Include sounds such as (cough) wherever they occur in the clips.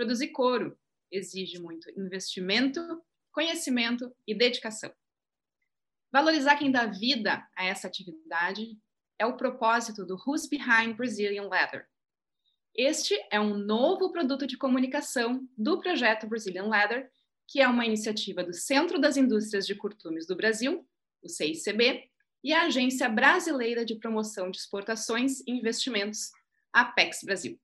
Produzir couro exige muito investimento, conhecimento e dedicação. Valorizar quem dá vida a essa atividade é o propósito do Who's Behind Brazilian Leather. Este é um novo produto de comunicação do projeto Brazilian Leather, que é uma iniciativa do Centro das Indústrias de Curtumes do Brasil, o CICB, e a Agência Brasileira de Promoção de Exportações e Investimentos, Apex Brasil.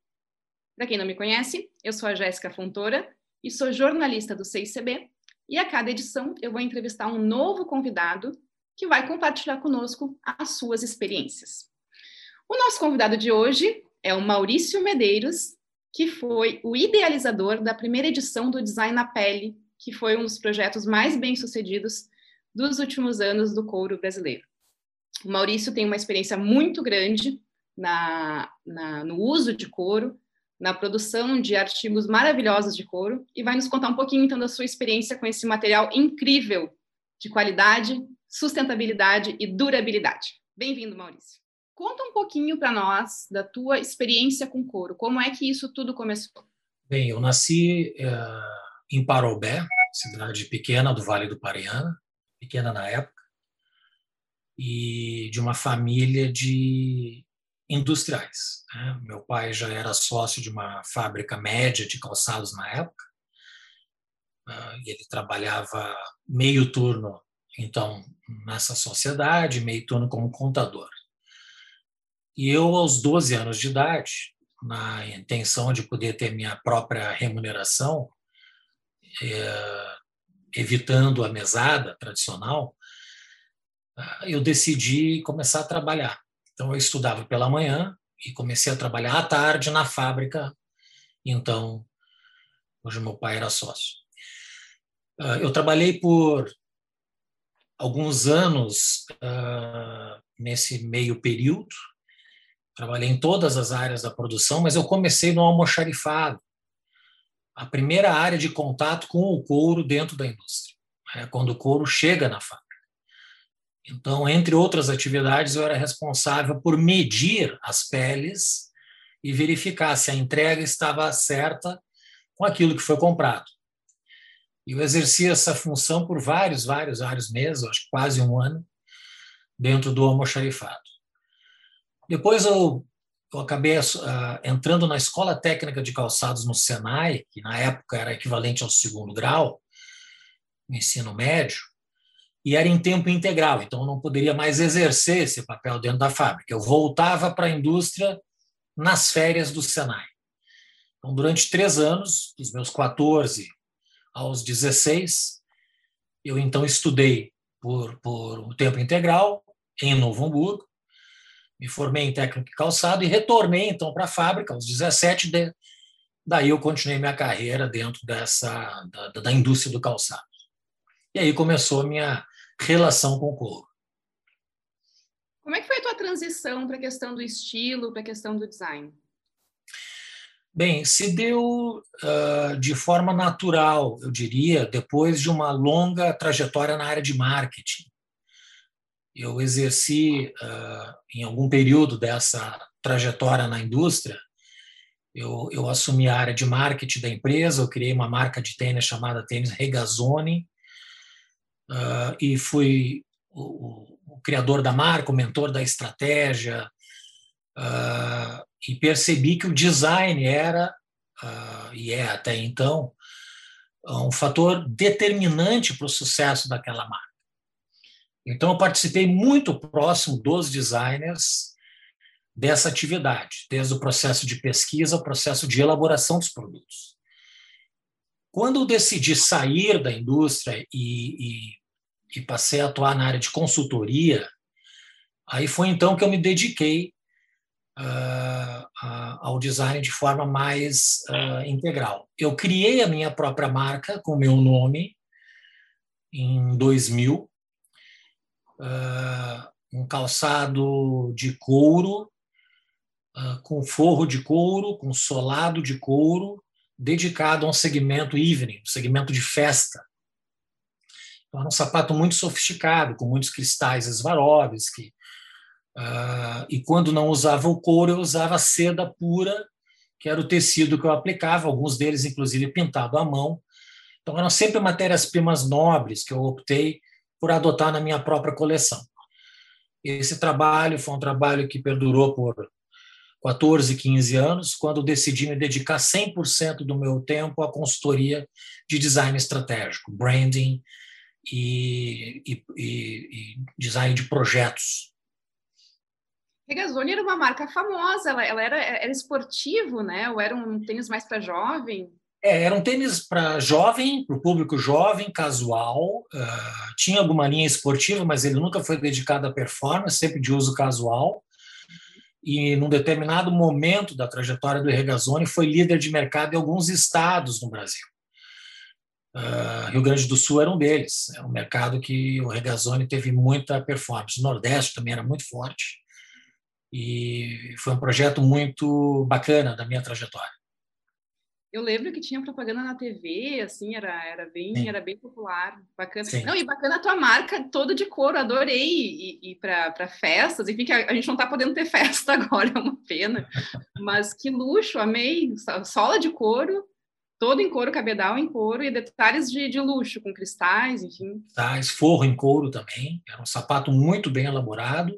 Para quem não me conhece, eu sou a Jéssica Fontoura e sou jornalista do CICB, e a cada edição eu vou entrevistar um novo convidado que vai compartilhar conosco as suas experiências. O nosso convidado de hoje é o Maurício Medeiros, que foi o idealizador da primeira edição do Design na Pele, que foi um dos projetos mais bem-sucedidos dos últimos anos do couro brasileiro. O Maurício tem uma experiência muito grande na, na, no uso de couro, na produção de artigos maravilhosos de couro, e vai nos contar um pouquinho então da sua experiência com esse material incrível de qualidade, sustentabilidade e durabilidade. Bem-vindo, Maurício. Conta um pouquinho para nós da tua experiência com couro. Como é que isso tudo começou? Bem, eu nasci uh, em Parobé, cidade pequena do Vale do Paranhana, pequena na época, e de uma família de industriais. Né? Meu pai já era sócio de uma fábrica média de calçados na época, uh, e ele trabalhava meio turno, então, nessa sociedade, meio turno como contador. E eu, aos 12 anos de idade, na intenção de poder ter minha própria remuneração, é, evitando a mesada tradicional, ah, eu decidi começar a trabalhar. Então, eu estudava pela manhã e comecei a trabalhar à tarde na fábrica, então, hoje meu pai era sócio. Ah, eu trabalhei por alguns anos uh, nesse meio período, trabalhei em todas as áreas da produção, mas eu comecei no almoxarifado, a primeira área de contato com o couro dentro da indústria, é quando o couro chega na fábrica. Então, entre outras atividades, eu era responsável por medir as peles e verificar se a entrega estava certa com aquilo que foi comprado. E eu exerci essa função por vários, vários, vários meses, acho que quase um ano, dentro do almoxarifado. Depois eu, eu acabei uh, entrando na Escola Técnica de Calçados no Senai, que na época era equivalente ao segundo grau, no ensino médio, e era em tempo integral, então eu não poderia mais exercer esse papel dentro da fábrica. Eu voltava para a indústria nas férias do Senai. Então, durante três anos, dos meus 14 aos 16, eu então estudei por, por um tempo integral em Novo Hamburgo, me formei em técnico de calçado e retornei então para a fábrica aos 17. De, daí eu continuei minha carreira dentro dessa da, da indústria do calçado. E aí começou minha relação com o couro. Como é que foi a tua transição para a questão do estilo, para a questão do design? Bem, se deu uh, de forma natural, eu diria, depois de uma longa trajetória na área de marketing eu exerci uh, em algum período dessa trajetória na indústria, eu, eu, assumi a área de marketing da empresa, eu criei uma marca de tênis chamada Tênis Regazzoni, uh, e fui o, o, criador da marca, o mentor da estratégia, uh, e percebi que o design era, e é até então, um fator determinante para o sucesso daquela marca. Então, eu participei muito próximo dos designers dessa atividade, desde o processo de pesquisa ao processo de elaboração dos produtos. Quando eu decidi sair da indústria e, e, e passei a atuar na área de consultoria, aí foi então que eu me dediquei uh, uh, ao design de forma mais uh, integral. Eu criei a minha própria marca com o meu nome em 2000, uh, um calçado de couro, com forro de couro, com solado de couro, dedicado a um segmento evening, um segmento de festa. Então, era um sapato muito sofisticado, com muitos cristais Swarovski. Uh, e quando não usava o couro, eu usava seda pura que era o tecido que eu aplicava, alguns deles, inclusive, pintado à mão. Então, eram sempre matérias-primas nobres que eu optei por adotar na minha própria coleção. Esse trabalho foi um trabalho que perdurou por 14, 15 anos, quando decidi me dedicar 100% do meu tempo à consultoria de design estratégico, branding e, e, e design de projetos. Regazzoni era uma marca famosa, ela, ela era, era esportivo, né? Ou era um tênis mais para jovem? É, era um tênis para jovem, para o público jovem, casual. Uh, tinha alguma linha esportiva, mas ele nunca foi dedicado à performance, sempre de uso casual. E, num determinado momento da trajetória do Regazzoni, foi líder de mercado em alguns estados no Brasil. Uh, Rio Grande do Sul era um deles. É um mercado que o Regazzoni teve muita performance. O Nordeste também era muito forte. E foi um projeto muito bacana da minha trajetória. Eu lembro que tinha propaganda na TV, assim, era, era, bem, era bem popular, bacana. Sim. Não, e bacana a tua marca toda de couro, adorei ir, ir para festas, enfim, que a, a gente não está podendo ter (laughs) festa agora, é uma pena. Mas que luxo, amei, sola de couro, todo em couro, cabedal em couro e detalhes de, de luxo, com cristais, enfim. Cristais, forro em couro também, era um sapato muito bem elaborado.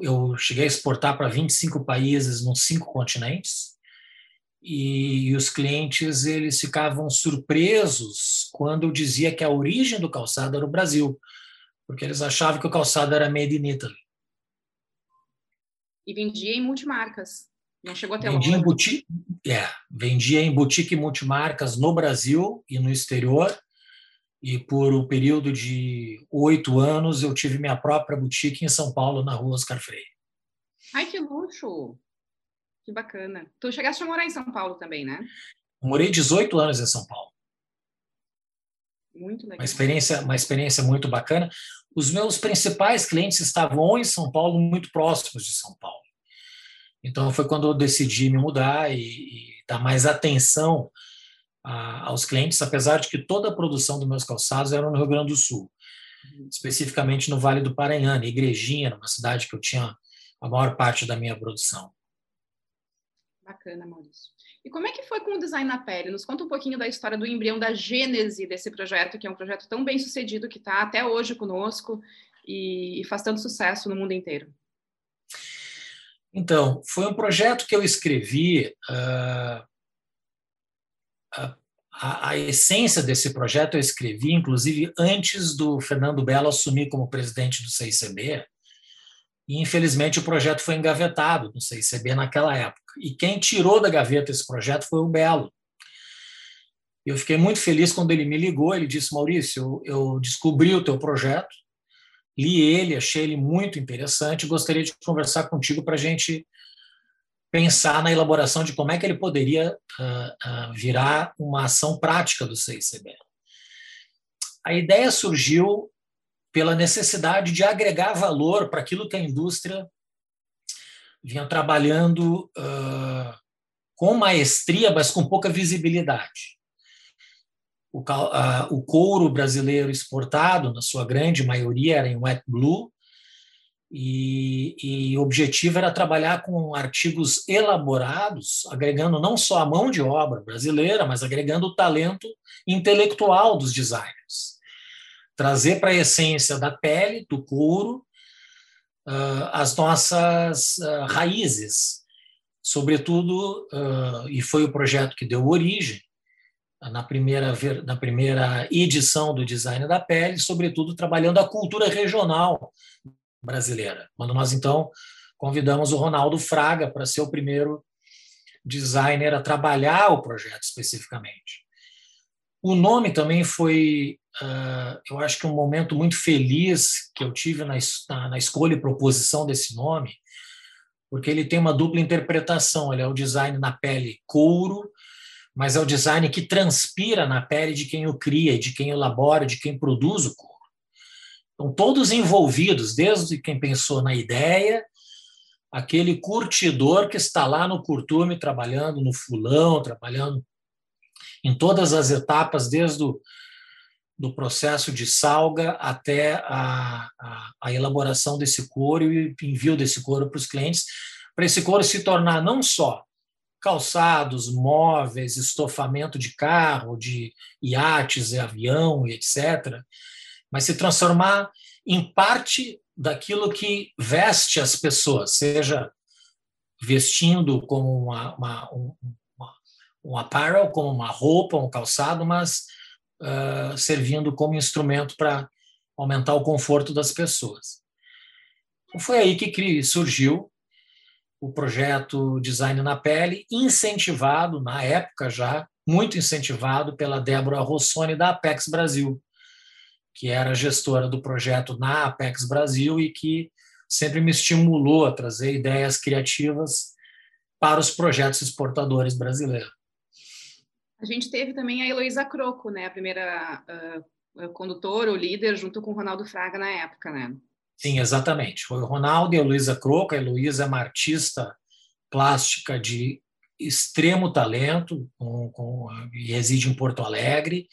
Eu cheguei a exportar para 25 países nos cinco continentes e, os clientes eles ficavam surpresos quando eu dizia que a origem do calçado era o Brasil, porque eles achavam que o calçado era made in Italy. E vendia em multimarcas. Não chegou até vendia. Em boutique, é, vendia em boutique multimarcas no Brasil e no exterior. E por um período de oito anos eu tive minha própria boutique em São Paulo, na rua Oscar Freire. Ai, que luxo! Que bacana. Tu chegaste a morar em São Paulo também, né? morei 18 anos em São Paulo. Muito legal. Uma experiência, uma experiência muito bacana. Os meus principais clientes estavam ou em São Paulo, muito próximos de São Paulo. Então foi quando eu decidi me mudar e, e dar mais atenção a, aos clientes, apesar de que toda a produção dos meus calçados era no Rio Grande do Sul, uhum. especificamente no Vale do Paranhana, Igrejinha, uma cidade que eu tinha a maior parte da minha produção. Bacana, Maurício. E como é que foi com o design na pele? Nos conta um pouquinho da história do embrião, da gênese desse projeto, que é um projeto tão bem sucedido que está até hoje conosco e, faz tanto sucesso no mundo inteiro. Então, foi um projeto que eu escrevi. Uh, a, a, essência desse projeto eu escrevi, inclusive, antes do Fernando Belo assumir como presidente do CICB, e infelizmente o projeto foi engavetado no CICB naquela época. E quem tirou da gaveta esse projeto foi o Belo. Eu fiquei muito feliz quando ele me ligou. Ele disse: Maurício, eu, eu descobri o teu projeto, li ele, achei ele muito interessante. Gostaria de conversar contigo para a gente pensar na elaboração de como é que ele poderia uh, uh, virar uma ação prática do CICB. A ideia surgiu pela necessidade de agregar valor para aquilo que a indústria vinha trabalhando uh, com maestria, mas com pouca visibilidade. O, uh, o, couro brasileiro exportado, na sua grande maioria, era em wet blue, e, e, o objetivo era trabalhar com artigos elaborados, agregando não só a mão de obra brasileira, mas agregando o talento intelectual dos designers trazer para a essência da pele, do couro, uh, as nossas uh, raízes, sobretudo, uh, e foi o projeto que deu origem na primeira, na primeira edição do Design da Pele, sobretudo trabalhando a cultura regional brasileira, quando nós então convidamos o Ronaldo Fraga para ser o primeiro designer a trabalhar o projeto especificamente. O nome também foi, uh, eu acho que um momento muito feliz que eu tive na, na, na, escolha e proposição desse nome, porque ele tem uma dupla interpretação. Ele é o design na pele couro, mas é o design que transpira na pele de quem o cria, de quem elabora, de quem produz o couro. Então, todos envolvidos, desde quem pensou na ideia, aquele curtidor que está lá no curtume trabalhando no fulão, trabalhando em todas as etapas, desde o do processo de salga até a, a, a elaboração desse couro e envio desse couro para os clientes, para esse couro se tornar não só calçados, móveis, estofamento de carro, de iates avião etc., mas se transformar em parte daquilo que veste as pessoas, seja vestindo como uma, uma, um, um apparel, como uma roupa, um calçado, mas uh, servindo como instrumento para aumentar o conforto das pessoas. Então, foi aí que surgiu o projeto Design na Pele, incentivado, na época já, muito incentivado pela Débora Rossoni, da Apex Brasil, que era gestora do projeto na Apex Brasil e que sempre me estimulou a trazer ideias criativas para os projetos exportadores brasileiros. A gente teve também a Heloísa Croco, né, a primeira uh, condutora ou líder, junto com o Ronaldo Fraga na época, né? Sim, exatamente. Foi o Ronaldo e a Heloísa Croco. A Heloísa é uma artista plástica de extremo talento com, com, e reside em Porto Alegre,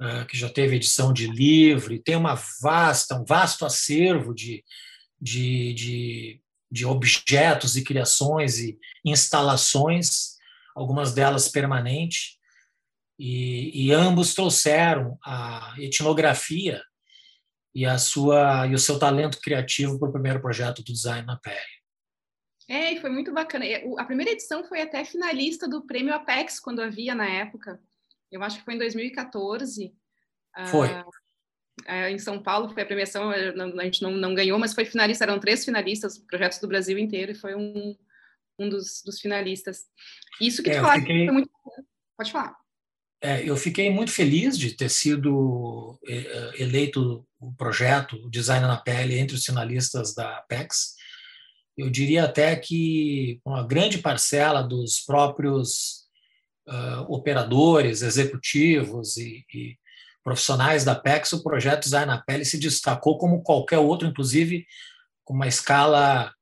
uh, que já teve edição de livro e tem uma vasta, um vasto acervo de, de, de, de objetos e criações e instalações, algumas delas permanentes, e, e ambos trouxeram a etnografia e a sua e o seu talento criativo para o primeiro projeto do design na pele. É, e foi muito bacana. A primeira edição foi até finalista do Prêmio Apex quando havia na época. Eu acho que foi em 2014. Foi. Uh, em São Paulo foi a premiação, a gente não, não ganhou, mas foi finalista. Eram três finalistas, projetos do Brasil inteiro, e foi um, um dos, dos finalistas. Isso que tu é, falaste fiquei... foi muito. Pode falar. É, eu fiquei muito feliz de ter sido é, eleito o projeto o Design na Pele entre os finalistas da Apex. Eu diria até que uma grande parcela dos próprios uh, operadores, executivos e, e, profissionais da Apex, o projeto Design na Pele se destacou como qualquer outro, inclusive com uma escala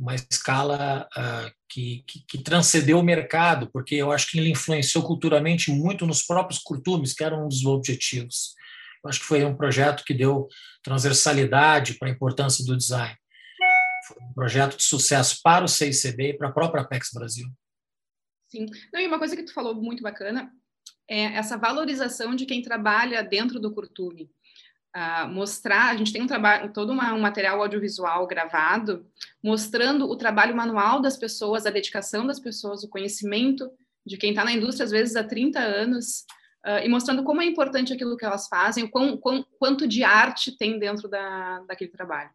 uma escala uh, que, que, que, transcendeu o mercado, porque eu acho que ele influenciou culturalmente muito nos próprios curtumes, que eram um dos objetivos. Eu acho que foi um projeto que deu transversalidade para a importância do design. Foi um projeto de sucesso para o CICB e para a própria Apex Brasil. Sim. Não, e uma coisa que tu falou muito bacana é essa valorização de quem trabalha dentro do curtume uh, mostrar, a gente tem um trabalho, todo uma, um material audiovisual gravado, mostrando o trabalho manual das pessoas, a dedicação das pessoas, o conhecimento de quem está na indústria, às vezes há 30 anos, uh, e mostrando como é importante aquilo que elas fazem, quão, quão, quanto de arte tem dentro da, daquele trabalho.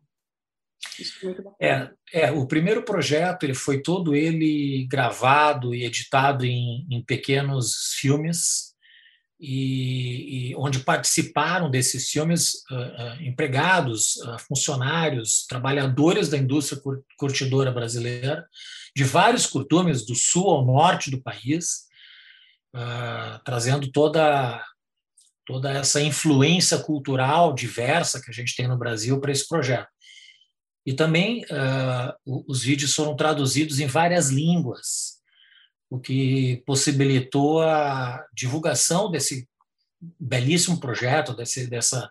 É, é, o primeiro projeto ele foi todo ele gravado e editado em, em pequenos filmes e, e, onde participaram desses filmes uh, uh, empregados, uh, funcionários, trabalhadores da indústria curtidora brasileira, de vários curtumes do sul ao norte do país, trazendo toda toda essa influência cultural diversa que a gente tem no Brasil para esse projeto. E também os vídeos foram traduzidos em várias línguas, o que possibilitou a divulgação desse belíssimo projeto, desse, dessa,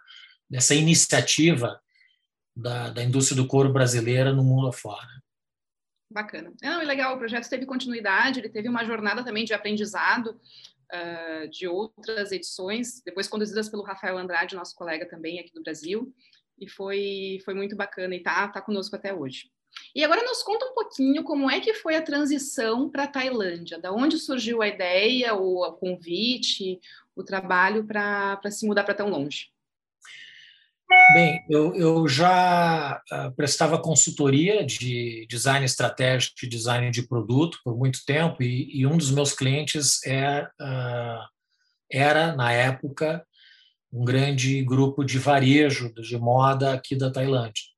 dessa iniciativa da, da indústria do couro brasileira no mundo afora. Bacana. Não, é legal, o projeto teve continuidade, ele teve uma jornada também de aprendizado uh, de outras edições, depois conduzidas pelo Rafael Andrade, nosso colega também aqui do Brasil, e foi, foi muito bacana e está tá conosco até hoje. E agora nos conta um pouquinho como é que foi a transição para a Tailândia, da onde surgiu a ideia, o convite, o trabalho para se mudar para tão longe. Bem, eu, eu já uh, prestava consultoria de design estratégico e design de produto por muito tempo, e, e um dos meus clientes é, uh, era, na época, um grande grupo de varejo de moda aqui da Tailândia.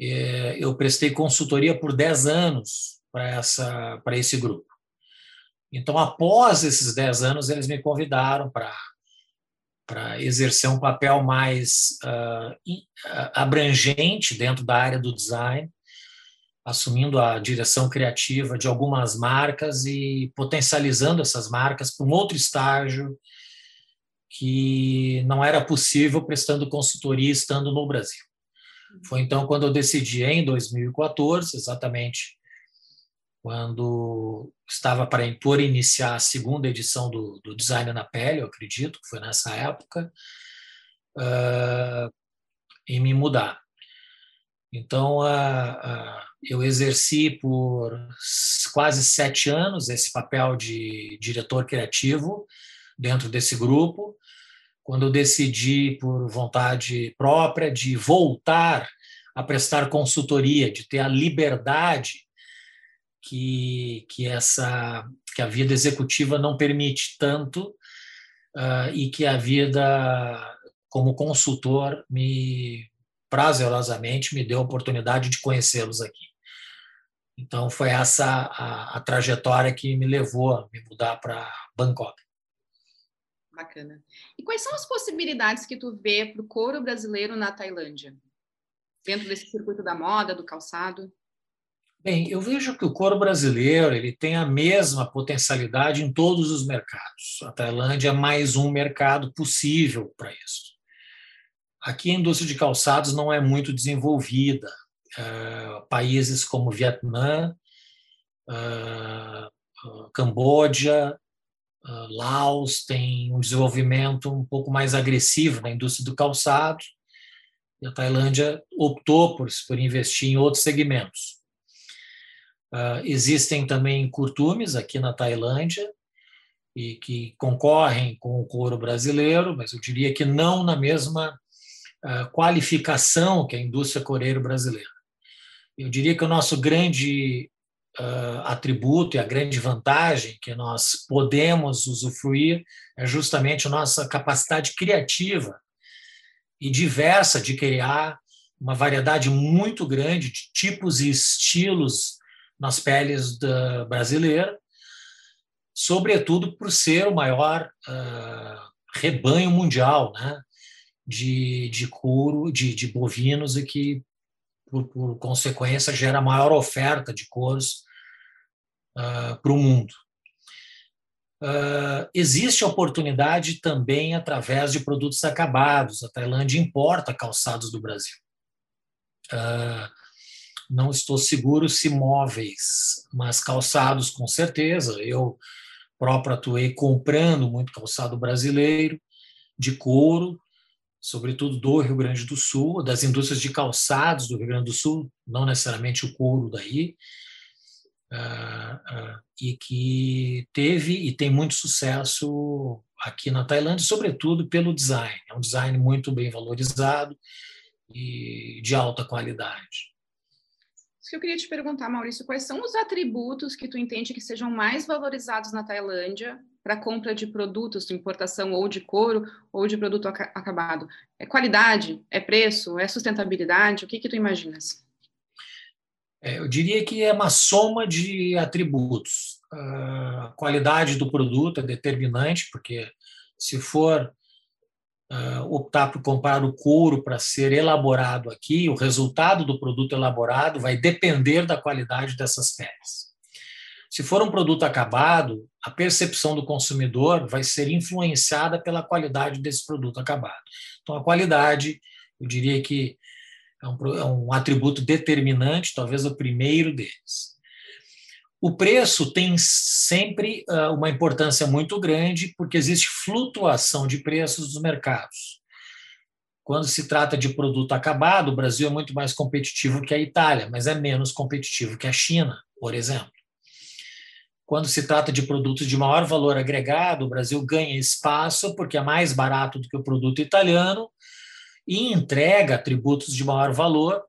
É, eu prestei consultoria por 10 anos para esse grupo. Então, após esses 10 anos, eles me convidaram para exercer um papel mais uh, abrangente dentro da área do design, assumindo a direção criativa de algumas marcas e potencializando essas marcas para um outro estágio que não era possível prestando consultoria estando no Brasil. Foi então quando eu decidi, em 2014, exatamente quando estava para por iniciar a segunda edição do, do Design na Pele, eu acredito, que foi nessa época, uh, em me mudar. Então, uh, uh, eu exerci por quase sete anos esse papel de diretor criativo dentro desse grupo, quando eu decidi, por vontade própria, de voltar a prestar consultoria, de ter a liberdade que, que essa que a vida executiva não permite tanto uh, e que a vida como consultor me prazerosamente me deu a oportunidade de conhecê-los aqui. Então foi essa a, a, trajetória que me levou a me mudar para Bangkok. Bacana. E quais são as possibilidades que tu vê para o couro brasileiro na Tailândia? Dentro desse circuito da moda, do calçado? Bem, eu vejo que o couro brasileiro ele tem a mesma potencialidade em todos os mercados. A Tailândia é mais um mercado possível para isso. Aqui a indústria de calçados não é muito desenvolvida. Uh, países como Vietnã, uh, Camboja, Laos têm um desenvolvimento um pouco mais agressivo na indústria do calçado. E a Tailândia optou por, por investir em outros segmentos. Uh, existem também curtumes aqui na Tailândia e que concorrem com o couro brasileiro, mas eu diria que não na mesma uh, qualificação que a indústria coreiro brasileira. Eu diria que o nosso grande uh, atributo e a grande vantagem que nós podemos usufruir é justamente a nossa capacidade criativa e diversa de criar uma variedade muito grande de tipos e estilos nas peles da brasileira, sobretudo por ser o maior uh, rebanho mundial né, de, de couro, de, de bovinos, e que, por, por, consequência, gera maior oferta de couros uh, para o mundo. Uh, existe oportunidade também através de produtos acabados. A Tailândia importa calçados do Brasil. Uh, não estou seguro se móveis, mas calçados com certeza. Eu próprio atuei comprando muito calçado brasileiro, de couro, sobretudo do Rio Grande do Sul, das indústrias de calçados do Rio Grande do Sul, não necessariamente o couro daí, e que teve e tem muito sucesso aqui na Tailândia, sobretudo pelo design. É um design muito bem valorizado e de alta qualidade. Isso que eu queria te perguntar, Maurício, quais são os atributos que tu entende que sejam mais valorizados na Tailândia para compra de produtos de importação ou de couro ou de produto acabado? É qualidade? É preço? É sustentabilidade? O que que tu imaginas? É, eu diria que é uma soma de atributos. A qualidade do produto é determinante, porque se for uh, optar por comprar o couro para ser elaborado aqui, o resultado do produto elaborado vai depender da qualidade dessas peles. Se for um produto acabado, a percepção do consumidor vai ser influenciada pela qualidade desse produto acabado. Então, a qualidade, eu diria que é um, é um atributo determinante, talvez o primeiro deles. O preço tem sempre uh, uma importância muito grande, porque existe flutuação de preços dos mercados. Quando se trata de produto acabado, o Brasil é muito mais competitivo que a Itália, mas é menos competitivo que a China, por exemplo. Quando se trata de produtos de maior valor agregado, o Brasil ganha espaço porque é mais barato do que o produto italiano e entrega atributos de maior valor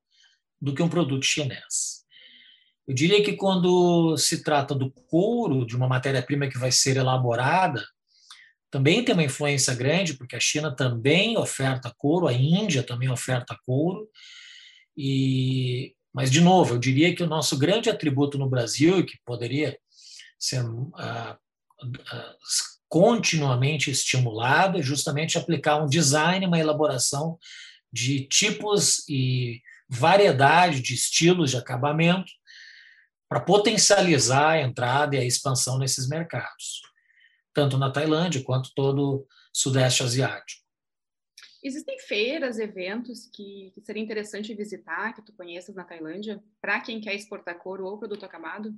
do que um produto chinês. Eu diria que quando se trata do couro, de uma matéria-prima que vai ser elaborada, também tem uma influência grande, porque a China também oferta couro, a Índia também oferta couro. E, mas, de novo, eu diria que o nosso grande atributo no Brasil, que poderia ser ah, continuamente estimulado, é justamente aplicar um design, uma elaboração de tipos e variedade de estilos de acabamento para potencializar a entrada e a expansão nesses mercados, tanto na Tailândia quanto todo o Sudeste Asiático. Existem feiras, eventos que, que seria interessante visitar, que tu conheças na Tailândia, para quem quer exportar couro ou produto acabado?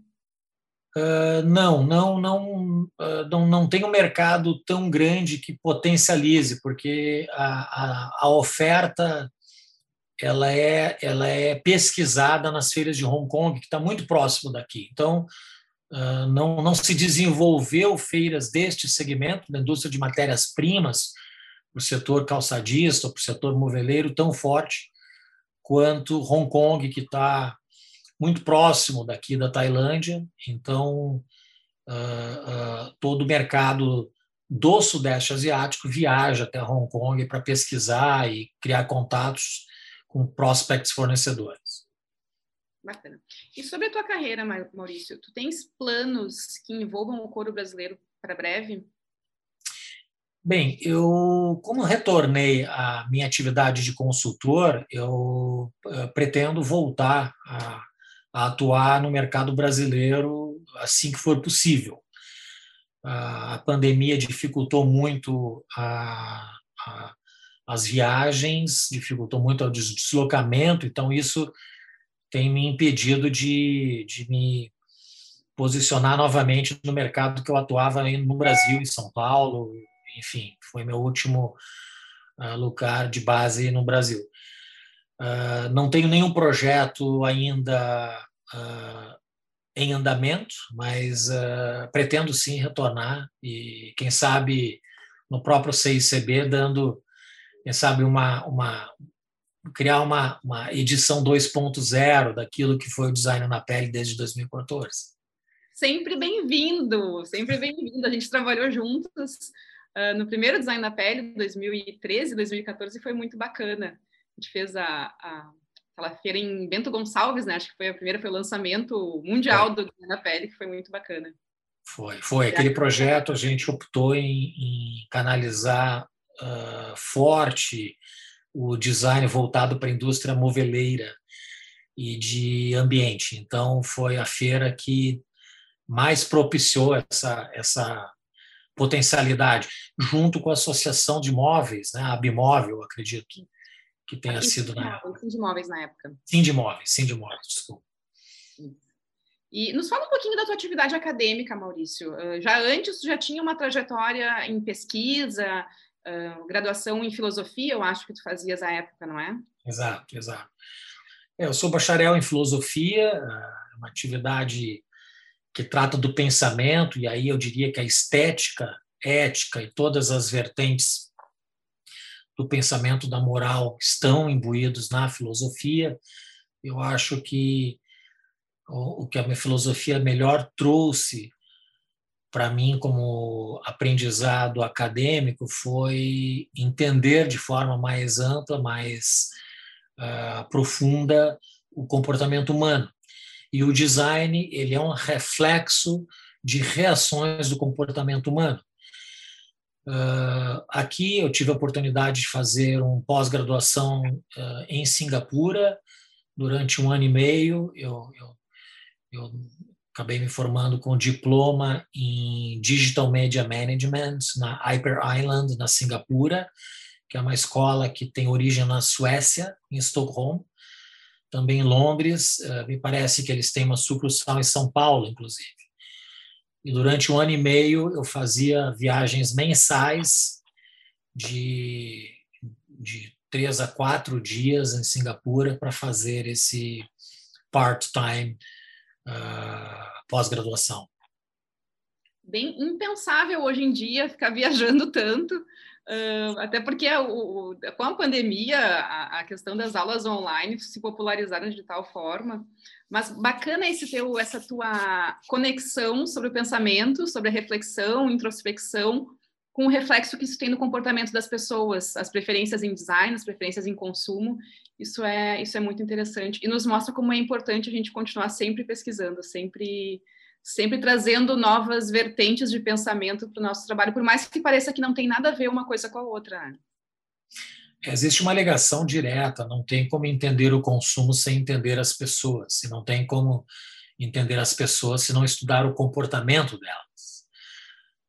Uh, não, não, não, uh, não, não tem um mercado tão grande que potencialize, porque a, a, a, oferta ela é, ela é pesquisada nas feiras de Hong Kong, que está muito próximo daqui. Então, uh, não, não se desenvolveu feiras deste segmento, da indústria de matérias-primas, para o setor calçadista, para o setor moveleiro, tão forte quanto Hong Kong, que está muito próximo daqui da Tailândia, então uh, uh, todo o mercado do Sudeste Asiático viaja até Hong Kong para pesquisar e criar contatos com prospects fornecedores. Bacana. E sobre a tua carreira, Maurício, tu tens planos que envolvam o couro brasileiro para breve? Bem, eu, como retornei à minha atividade de consultor, eu uh, pretendo voltar a a atuar no mercado brasileiro assim que for possível. A pandemia dificultou muito a, a, as viagens, dificultou muito o deslocamento, então isso tem me impedido de, de me posicionar novamente no mercado que eu atuava no Brasil, em São Paulo, enfim, foi meu último uh, lugar de base no Brasil. Uh, não tenho nenhum projeto ainda uh, em andamento, mas uh, pretendo sim retornar e, quem sabe, no próprio CICB, dando, quem sabe, uma, uma criar uma, uma edição 2.0 daquilo que foi o design na pele desde 2014. Sempre bem-vindo, sempre bem-vindo. A gente trabalhou juntos no primeiro design na pele, 2013, 2014, e foi muito bacana a gente fez a, a aquela feira em Bento Gonçalves, né? Acho que foi a primeira, foi o lançamento mundial do na pele, que foi muito bacana. Foi, foi. Aquele projeto a gente optou em, em canalizar uh, forte o design voltado para a indústria moveleira e de ambiente. Então, foi a feira que mais propiciou essa, essa potencialidade, junto com a Associação de Imóveis, né, a Bimóvel, acredito, que tenha sido na época. Sim de Imóveis na época. Sim de Imóveis, sim de Imóveis, desculpa. E nos fala um pouquinho da tua atividade acadêmica, Maurício. Uh, já antes, já tinha uma trajetória em pesquisa, uh, graduação em filosofia, eu acho que tu fazias à época, não é? Exato, exato. É, eu sou bacharel em filosofia, uh, uma atividade que trata do pensamento, e aí eu diria que a estética, ética e todas as vertentes do pensamento da moral estão imbuídos na filosofia. Eu acho que o que a minha filosofia melhor trouxe para mim como aprendizado acadêmico foi entender de forma mais ampla, mais uh, profunda o comportamento humano. E o design ele é um reflexo de reações do comportamento humano. Uh, aqui eu tive a oportunidade de fazer um pós-graduação uh, em Singapura durante um ano e meio. Eu, eu, eu, acabei me formando com diploma em Digital Media Management na Hyper Island, na Singapura, que é uma escola que tem origem na Suécia, em Estocolmo, também em Londres. Uh, me parece que eles têm uma sucursal em São Paulo, inclusive. E durante um ano e meio eu fazia viagens mensais de, de três a quatro dias em Singapura para fazer esse part-time uh, pós-graduação. Bem impensável hoje em dia ficar viajando tanto, uh, até porque o, o, com a pandemia a, a, questão das aulas online se popularizaram de tal forma mas bacana esse teu, essa tua conexão sobre o pensamento, sobre a reflexão, introspecção, com o reflexo que isso tem no comportamento das pessoas, as preferências em design, as preferências em consumo. Isso é, isso é muito interessante e nos mostra como é importante a gente continuar sempre pesquisando, sempre sempre trazendo novas vertentes de pensamento para o nosso trabalho, por mais que pareça que não tem nada a ver uma coisa com a outra. Existe uma ligação direta, não tem como entender o consumo sem entender as pessoas, se não tem como entender as pessoas se não estudar o comportamento delas.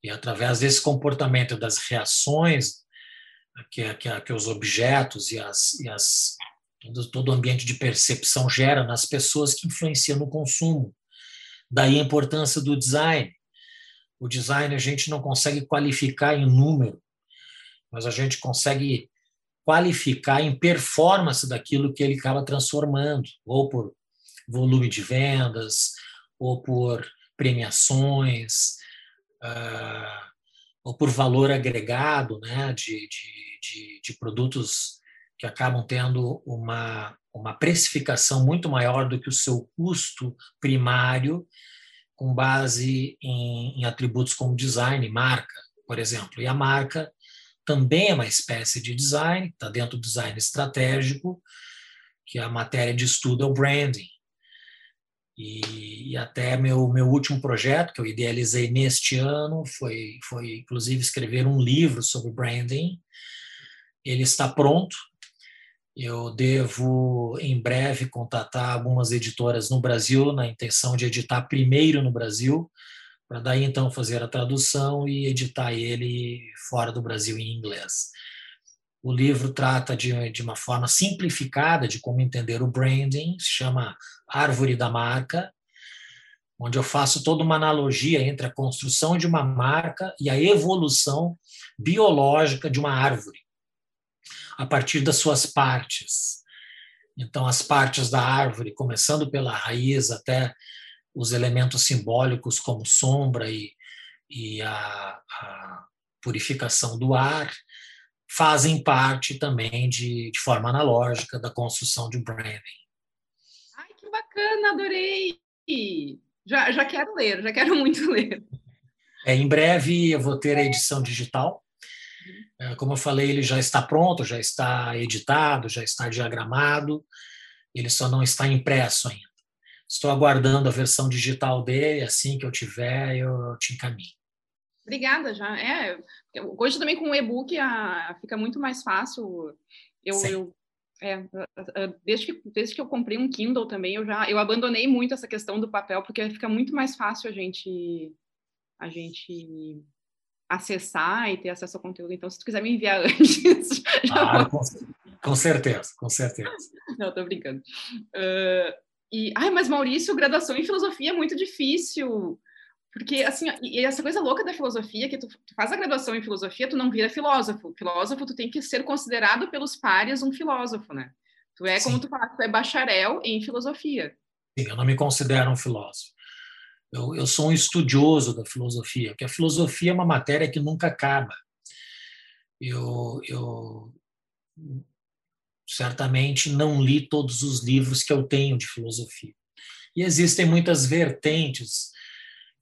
E através desse comportamento, das reações que, que, que os objetos e, as, e as, todo, todo o ambiente de percepção gera nas pessoas que influenciam no consumo. Daí a importância do design. O design a gente não consegue qualificar em número, mas a gente consegue qualificar em performance daquilo que ele acaba transformando, ou por volume de vendas, ou por premiações, uh, ou por valor agregado né, de, de, de, de, produtos que acabam tendo uma, uma precificação muito maior do que o seu custo primário, com base em, em atributos como design, marca, por exemplo. E a marca também é uma espécie de design, está dentro do design estratégico, que a matéria de estudo é o branding. E, e, até meu, meu último projeto, que eu idealizei neste ano, foi, foi inclusive escrever um livro sobre branding. Ele está pronto. Eu devo, em breve, contatar algumas editoras no Brasil, na intenção de editar primeiro no Brasil, para daí então fazer a tradução e editar ele fora do Brasil em inglês. O livro trata de, de uma forma simplificada de como entender o branding, se chama Árvore da Marca, onde eu faço toda uma analogia entre a construção de uma marca e a evolução biológica de uma árvore, a partir das suas partes. Então, as partes da árvore, começando pela raiz até os elementos simbólicos como sombra e, e a, a purificação do ar, fazem parte também de, de forma analógica da construção de branding. Ai, que bacana, adorei! Já, já quero ler, já quero (laughs) muito ler. É, em breve eu vou ter a edição digital. É, como eu falei, ele já está pronto, já está editado, já está diagramado, ele só não está impresso ainda. Estou aguardando a versão digital dele, assim que eu tiver, eu te encaminho. Obrigada, já. É, hoje também com o e-book fica muito mais fácil. Eu, eu é, desde, que, desde que eu comprei um Kindle também, eu já eu abandonei muito essa questão do papel, porque fica muito mais fácil a gente a gente acessar e ter acesso ao conteúdo. Então, se tu quiser me enviar (laughs) antes, ah, com, com, certeza, com certeza. (laughs) Não, tô brincando. Uh, e, ai, mas Maurício, graduação em filosofia é muito difícil. Porque, assim, e essa coisa louca da filosofia, que tu, tu, faz a graduação em filosofia, tu não vira filósofo. Filósofo, tu tem que ser considerado pelos pares um filósofo, né? Tu é, Sim. como tu fala, tu é bacharel em filosofia. Sim, eu não me considero um filósofo. Eu, eu sou um estudioso da filosofia, porque a filosofia é uma matéria que nunca acaba. Eu, eu certamente não li todos os livros que eu tenho de filosofia. E existem muitas vertentes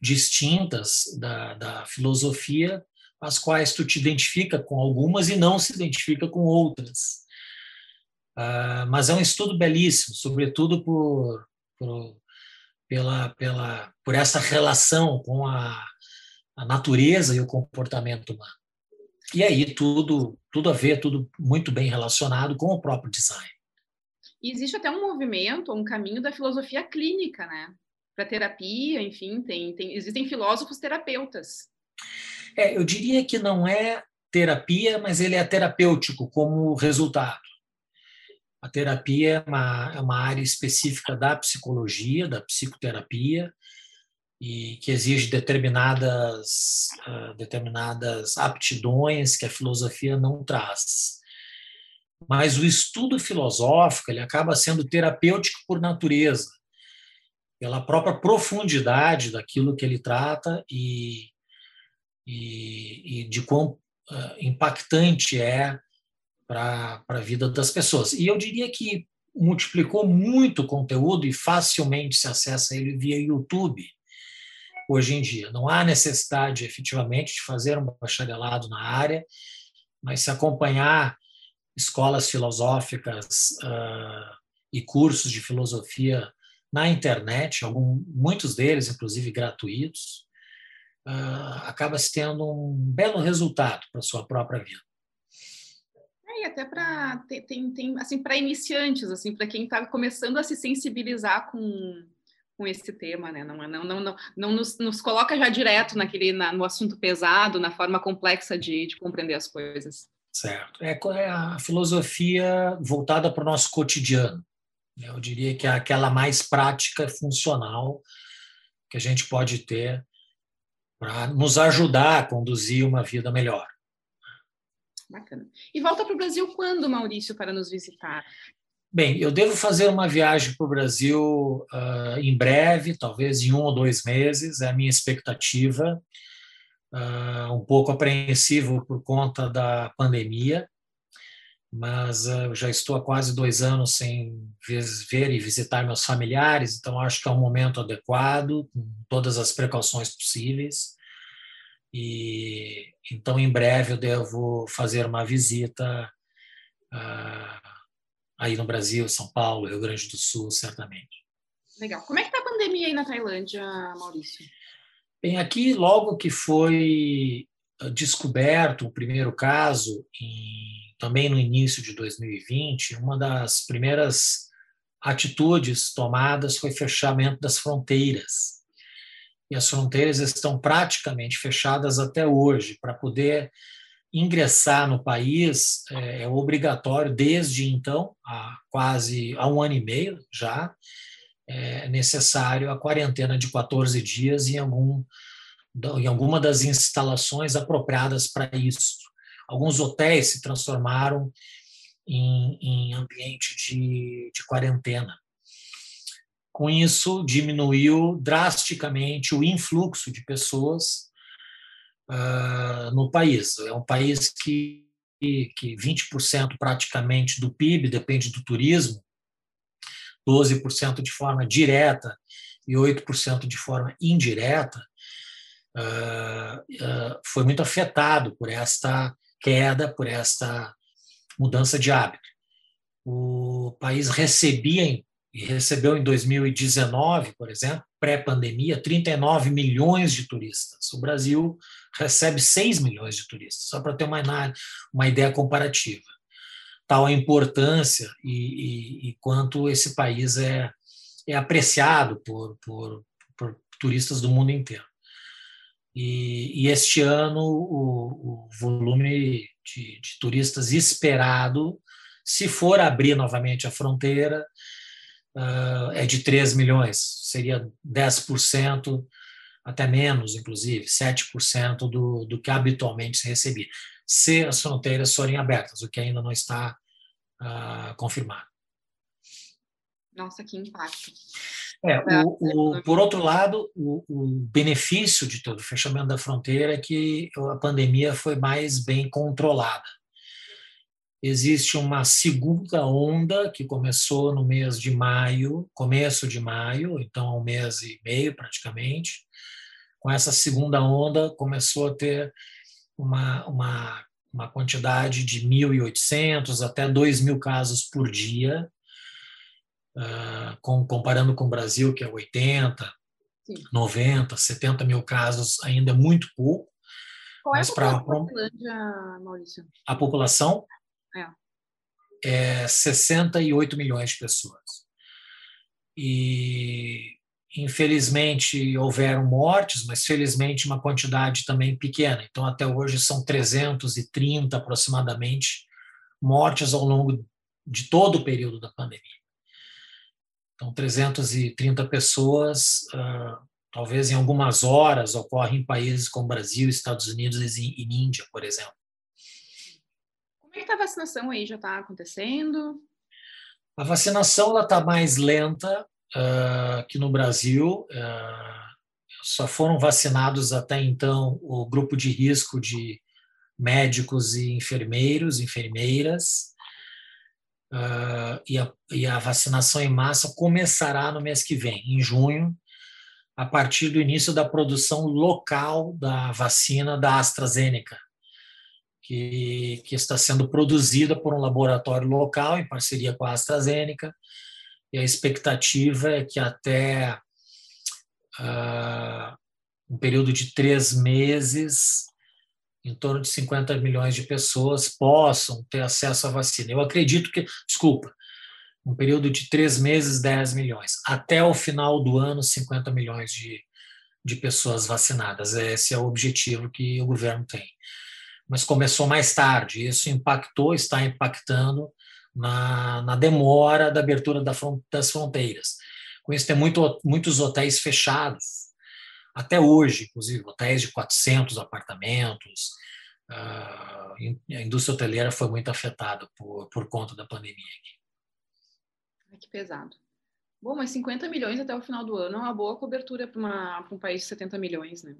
distintas da, da filosofia, as quais tu te identifica com algumas e não se identifica com outras. Uh, mas é um estudo belíssimo, sobretudo por, por, pela, pela, por essa relação com a, a natureza e o comportamento humano. E aí tudo, tudo a ver, tudo muito bem relacionado com o próprio design. E existe até um movimento, um caminho da filosofia clínica, né? Para terapia, enfim, tem, tem, existem filósofos terapeutas. É, eu diria que não é terapia, mas ele é terapêutico como resultado. A terapia é uma, é uma área específica da psicologia, da psicoterapia, e que exige determinadas uh, determinadas aptidões que a filosofia não traz. Mas o estudo filosófico ele acaba sendo terapêutico por natureza, pela própria profundidade daquilo que ele trata e, e, e de quão uh, impactante é para a vida das pessoas. E eu diria que multiplicou muito conteúdo e facilmente se acessa ele via YouTube hoje em dia. Não há necessidade, efetivamente, de fazer um bacharelado na área, mas se acompanhar escolas filosóficas uh, e cursos de filosofia na internet, algum, muitos deles, inclusive, gratuitos, uh, acaba se tendo um belo resultado para a sua própria vida. E até para tem, tem, assim para iniciantes assim para quem está começando a se sensibilizar com com esse tema, né? Não, não, não, não, não nos, nos coloca já direto naquele, na, no assunto pesado, na forma complexa de, de compreender as coisas. Certo. É, é a filosofia voltada para o nosso cotidiano. Eu diria que é aquela mais prática, funcional, que a gente pode ter para nos ajudar a conduzir uma vida melhor. Bacana. E volta para o Brasil quando, Maurício, para nos visitar? Bem, eu devo fazer uma viagem para o Brasil uh, em breve, talvez em um ou dois meses, é a minha expectativa. Uh, um pouco apreensivo por conta da pandemia, mas uh, já estou há quase dois anos sem ver e visitar meus familiares, então acho que é um momento adequado, com todas as precauções possíveis. E então, em breve, eu devo fazer uma visita uh, aí no Brasil, São Paulo, Rio Grande do Sul, certamente. Legal. Como é que está a pandemia aí na Tailândia, Maurício? Bem, aqui, logo que foi ah, descoberto o primeiro caso, em, também no início de 2020, uma das primeiras atitudes tomadas foi fechamento das fronteiras e as fronteiras estão praticamente fechadas até hoje. Para poder ingressar no país é, é, obrigatório, desde então, há quase há um ano e meio já, é necessário a quarentena de 14 dias em, algum, em alguma das instalações apropriadas para isso. Alguns hotéis se transformaram em, em ambiente de, de quarentena. Com isso, diminuiu drasticamente o influxo de pessoas uh, no país. É um país que, que 20% praticamente do PIB depende do turismo, 12% de forma direta e 8% de forma indireta, uh, uh, foi muito afetado por esta queda, por esta mudança de hábito. O país recebia e recebeu em 2019, por exemplo, pré-pandemia, 39 milhões de turistas. O Brasil recebe 6 milhões de turistas, só para ter uma, uma ideia comparativa. Tal a importância e, e, e quanto esse país é, é apreciado por, por, por turistas do mundo inteiro. E, e este ano, o, o volume de, de turistas esperado, se for abrir novamente a fronteira, uh, é de 3 milhões, seria 10%, até menos, inclusive, 7% do, do que habitualmente se recebia, se as fronteiras forem abertas, o que ainda não está uh, confirmado. Nossa, que impacto. É, o, o, por outro lado, o, o, benefício de todo o fechamento da fronteira é que a pandemia foi mais bem controlada existe uma segunda onda que começou no mês de maio, começo de maio, então um mês e meio praticamente. Com essa segunda onda começou a ter uma, uma, uma quantidade de 1.800 até 2.000 casos por dia, uh, com, comparando com o Brasil, que é 80, Sim. 90, 70 mil casos, ainda é muito pouco. Qual é a população, Maurício? A população? É. é 68 milhões de pessoas. E, infelizmente, houveram mortes, mas felizmente uma quantidade também pequena. Então, até hoje, são 330 aproximadamente mortes ao longo de todo o período da pandemia. Então, 330 pessoas, uh, talvez em algumas horas, ocorrem em países como Brasil, Estados Unidos e Índia, por exemplo que está a vacinação aí? Já está acontecendo? A vacinação está mais lenta uh, que no Brasil. Uh, só foram vacinados até então o grupo de risco de médicos e enfermeiros, enfermeiras. Uh, e, a, e a vacinação em massa começará no mês que vem, em junho, a partir do início da produção local da vacina da AstraZeneca que, que está sendo produzida por um laboratório local, em parceria com a AstraZeneca, e a expectativa é que até uh, um período de três meses, em torno de 50 milhões de pessoas possam ter acesso à vacina. Eu acredito que, desculpa, um período de três meses, 10 milhões. Até o final do ano, 50 milhões de, de pessoas vacinadas. Esse é o objetivo que o governo tem mas começou mais tarde. Isso impactou, está impactando na, na demora da abertura da front, das fronteiras. Com isso, tem muito, muitos hotéis fechados. até hoje, inclusive, hotéis de 400 apartamentos. Uh, a indústria hoteleira foi muito afetada por, por conta da pandemia. Ai, que pesado. Bom, mas 50 milhões até o final do ano é uma boa cobertura para um país de 70 milhões, né?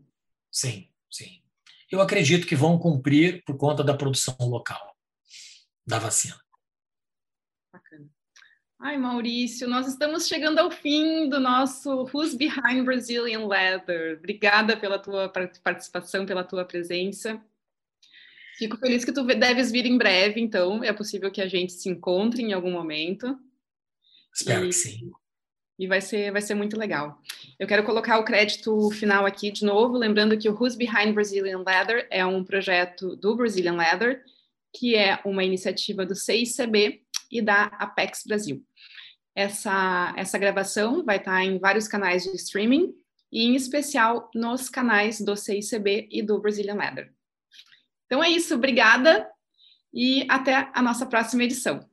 Sim, sim. Eu acredito que vão cumprir por conta da produção local da vacina. Bacana. Ai, Maurício, nós estamos chegando ao fim do nosso Who's Behind Brazilian Leather. Obrigada pela tua participação, pela tua presença. Fico feliz que tu deves vir em breve, então é possível que a gente se encontre em algum momento. Espero e, que sim. E vai ser, vai ser muito legal. Eu quero colocar o crédito final aqui de novo, lembrando que o Who's Behind Brazilian Leather é um projeto do Brazilian Leather, que é uma iniciativa do CICB, e da Apex Brasil. Essa, essa gravação vai estar em vários canais de streaming e, em especial, nos canais do CICB e do Brazilian Leather. Então é isso, obrigada e até a nossa próxima edição.